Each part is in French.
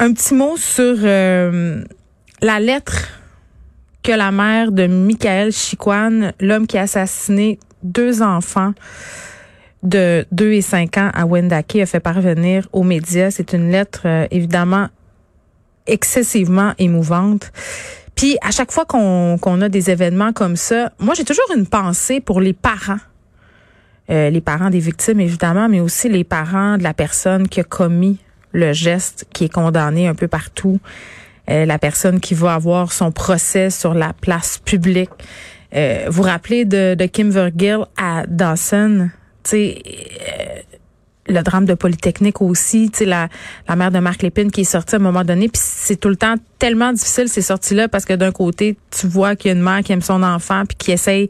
Un petit mot sur euh, la lettre que la mère de Michael Chiquan, l'homme qui a assassiné deux enfants de 2 et 5 ans à Wendake, a fait parvenir aux médias. C'est une lettre euh, évidemment excessivement émouvante. Puis à chaque fois qu'on a des événements comme ça, moi j'ai toujours une pensée pour les parents. Euh, les parents des victimes évidemment, mais aussi les parents de la personne qui a commis le geste qui est condamné un peu partout. Euh, la personne qui va avoir son procès sur la place publique. Euh, vous rappelez de, de Kim Vergil à Dawson, tu sais, euh, le drame de Polytechnique aussi, tu la, la mère de Marc Lépine qui est sortie à un moment donné, puis c'est tout le temps tellement difficile ces sorties-là parce que d'un côté, tu vois qu'il y a une mère qui aime son enfant puis qui essaye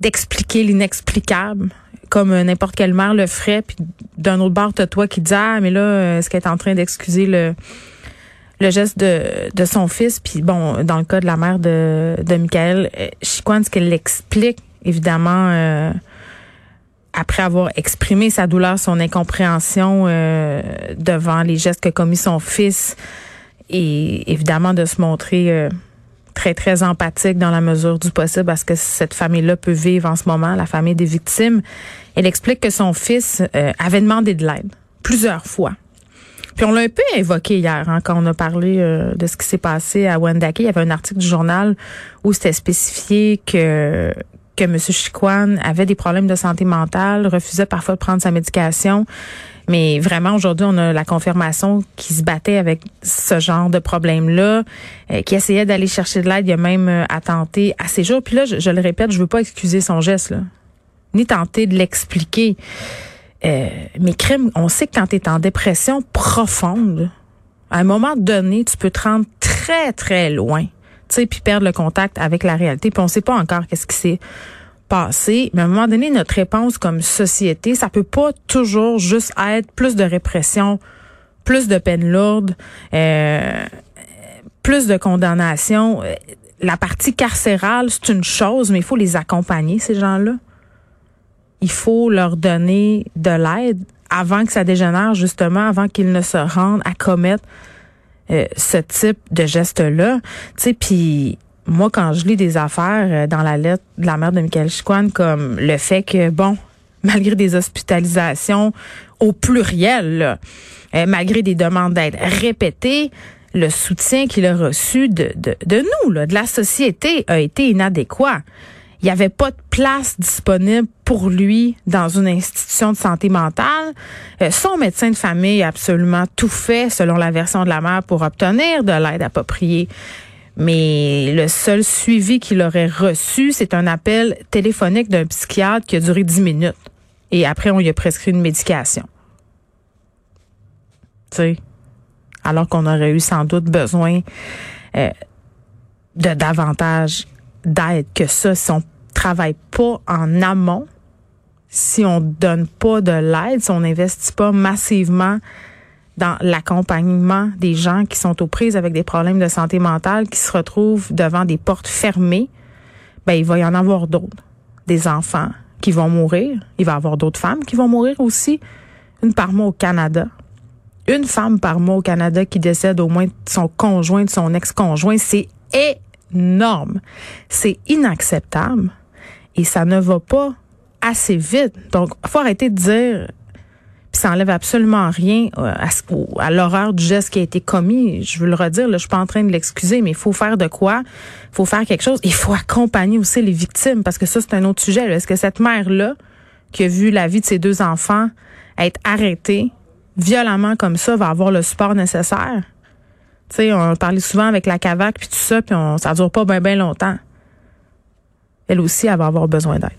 d'expliquer l'inexplicable comme euh, n'importe quelle mère le ferait, puis d'un autre bord, t'as toi qui dis ah mais là, euh, est-ce qu'elle est en train d'excuser le le geste de, de son fils, puis bon, dans le cas de la mère de, de Michael euh, Chiquan, ce qu'elle explique, évidemment, après avoir exprimé sa douleur, son incompréhension devant les gestes que commis son fils, et évidemment de se montrer très, très empathique dans la mesure du possible parce que cette famille-là peut vivre en ce moment, la famille des victimes. Elle explique que son fils euh, avait demandé de l'aide plusieurs fois. Puis on l'a un peu évoqué hier hein, quand on a parlé euh, de ce qui s'est passé à Wendake. Il y avait un article du journal où c'était spécifié que que M. Chiquan avait des problèmes de santé mentale, refusait parfois de prendre sa médication. Mais vraiment, aujourd'hui, on a la confirmation qu'il se battait avec ce genre de problème-là, euh, qui essayait d'aller chercher de l'aide. Il a même euh, attenté à ses jours. Puis là, je, le répète, je veux pas excuser son geste, ni tenter de l'expliquer. Euh, mais crime, on sait que quand tu es en dépression profonde, à un moment donné, tu peux te rendre très, très loin, sais, puis perdre le contact avec la réalité. Puis on sait pas encore qu'est-ce qui s'est passé. Mais à un moment donné, notre réponse comme société, ça peut pas toujours juste être plus de répression, plus de peine lourde, euh, plus de condamnation. Euh, La partie carcérale, c'est une chose, mais il faut les accompagner, ces gens-là il faut leur donner de l'aide avant que ça dégénère, justement, avant qu'ils ne se rendent à commettre euh, ce type de geste-là. Tu sais, puis moi, quand je lis des affaires euh, dans la lettre de la mère de Michael Chiquan, comme le fait que, bon, malgré des hospitalisations au pluriel, là, euh, malgré des demandes d'aide répétées, le soutien qu'il a reçu de, de, de nous, là, de la société, a été inadéquat il n'y avait pas de place disponible pour lui dans une institution de santé mentale. Euh, son médecin de famille a absolument tout fait, selon la version de la mère, pour obtenir de l'aide appropriée. Mais le seul suivi qu'il aurait reçu, c'est un appel téléphonique d'un psychiatre qui a duré 10 minutes. Et après, on lui a prescrit une médication. Tu sais, alors qu'on aurait eu sans doute besoin euh, de davantage d'aide que ça si on travaille pas en amont, si on donne pas de l'aide, si on n'investit pas massivement dans l'accompagnement des gens qui sont aux prises avec des problèmes de santé mentale, qui se retrouvent devant des portes fermées, ben il va y en avoir d'autres, des enfants qui vont mourir, il va y avoir d'autres femmes qui vont mourir aussi, une par mois au Canada. Une femme par mois au Canada qui décède au moins de son conjoint, de son ex-conjoint, c'est énorme. C'est inacceptable et ça ne va pas assez vite. Donc, faut arrêter de dire puis ça enlève absolument rien euh, à, à l'horreur du geste qui a été commis. Je veux le redire, là, je suis pas en train de l'excuser, mais il faut faire de quoi? Il faut faire quelque chose. Il faut accompagner aussi les victimes, parce que ça, c'est un autre sujet. Est-ce que cette mère-là, qui a vu la vie de ses deux enfants être arrêtée violemment comme ça, va avoir le support nécessaire? Tu on parlait souvent avec la CAVAC puis tout ça, puis on, ça dure pas bien longtemps. Elle aussi, elle va avoir besoin d'aide.